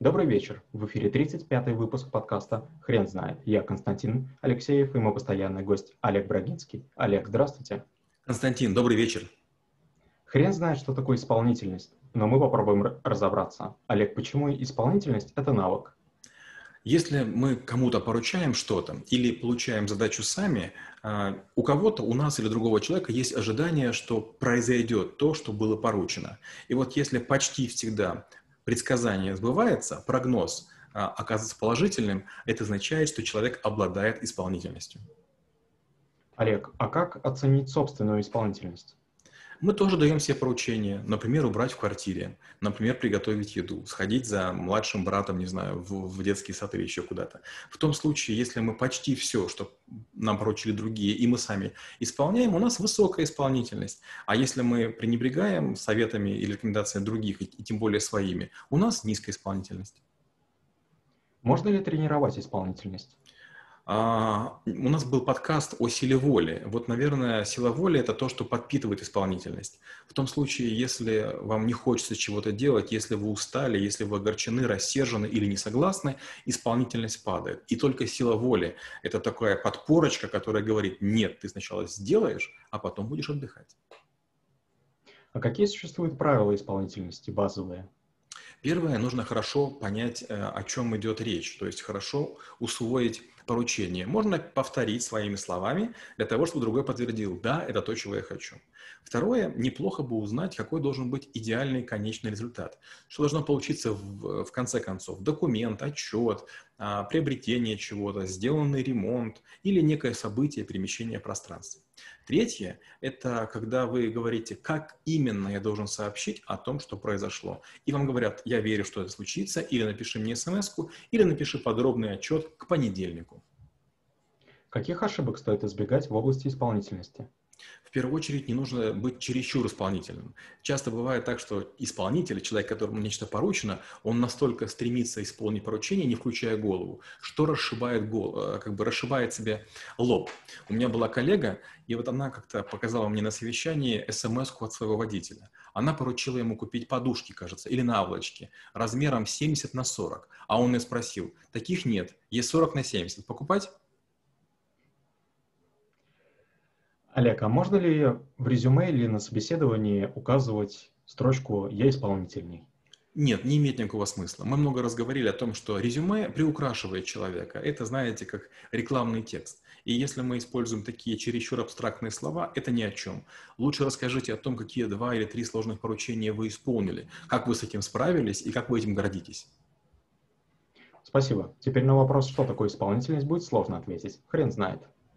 Добрый вечер. В эфире 35-й выпуск подкаста «Хрен знает». Я Константин Алексеев и мой постоянный гость Олег Брагинский. Олег, здравствуйте. Константин, добрый вечер. Хрен знает, что такое исполнительность, но мы попробуем разобраться. Олег, почему исполнительность – это навык? Если мы кому-то поручаем что-то или получаем задачу сами, а, у кого-то, у нас или другого человека есть ожидание, что произойдет то, что было поручено. И вот если почти всегда предсказание сбывается, прогноз а, оказывается положительным, это означает, что человек обладает исполнительностью. Олег, а как оценить собственную исполнительность? Мы тоже даем себе поручения, например, убрать в квартире, например, приготовить еду, сходить за младшим братом, не знаю, в, в детский сад или еще куда-то. В том случае, если мы почти все, что нам поручили другие, и мы сами исполняем, у нас высокая исполнительность. А если мы пренебрегаем советами или рекомендациями других, и, и тем более своими, у нас низкая исполнительность. Можно ли тренировать исполнительность? А, у нас был подкаст о силе воли. Вот, наверное, сила воли – это то, что подпитывает исполнительность. В том случае, если вам не хочется чего-то делать, если вы устали, если вы огорчены, рассержены или не согласны, исполнительность падает. И только сила воли – это такая подпорочка, которая говорит, нет, ты сначала сделаешь, а потом будешь отдыхать. А какие существуют правила исполнительности базовые? Первое, нужно хорошо понять, э, о чем идет речь, то есть хорошо усвоить поручение. Можно повторить своими словами для того, чтобы другой подтвердил, да, это то, чего я хочу. Второе, неплохо бы узнать, какой должен быть идеальный конечный результат. Что должно получиться в, в конце концов? Документ, отчет, а, приобретение чего-то, сделанный ремонт или некое событие перемещения пространства. Третье – это когда вы говорите, как именно я должен сообщить о том, что произошло. И вам говорят, я верю, что это случится, или напиши мне смс или напиши подробный отчет к понедельнику. Каких ошибок стоит избегать в области исполнительности? В первую очередь не нужно быть чересчур исполнительным. Часто бывает так, что исполнитель, человек, которому нечто поручено, он настолько стремится исполнить поручение, не включая голову, что расшибает, гол, э, как бы расшибает себе лоб. У меня была коллега, и вот она как-то показала мне на совещании смс от своего водителя. Она поручила ему купить подушки, кажется, или наволочки, размером 70 на 40. А он мне спросил, таких нет, есть 40 на 70, покупать? Олег, а можно ли в резюме или на собеседовании указывать строчку «Я исполнительный»? Нет, не имеет никакого смысла. Мы много раз говорили о том, что резюме приукрашивает человека. Это, знаете, как рекламный текст. И если мы используем такие чересчур абстрактные слова, это ни о чем. Лучше расскажите о том, какие два или три сложных поручения вы исполнили, как вы с этим справились и как вы этим гордитесь. Спасибо. Теперь на вопрос, что такое исполнительность, будет сложно ответить. Хрен знает.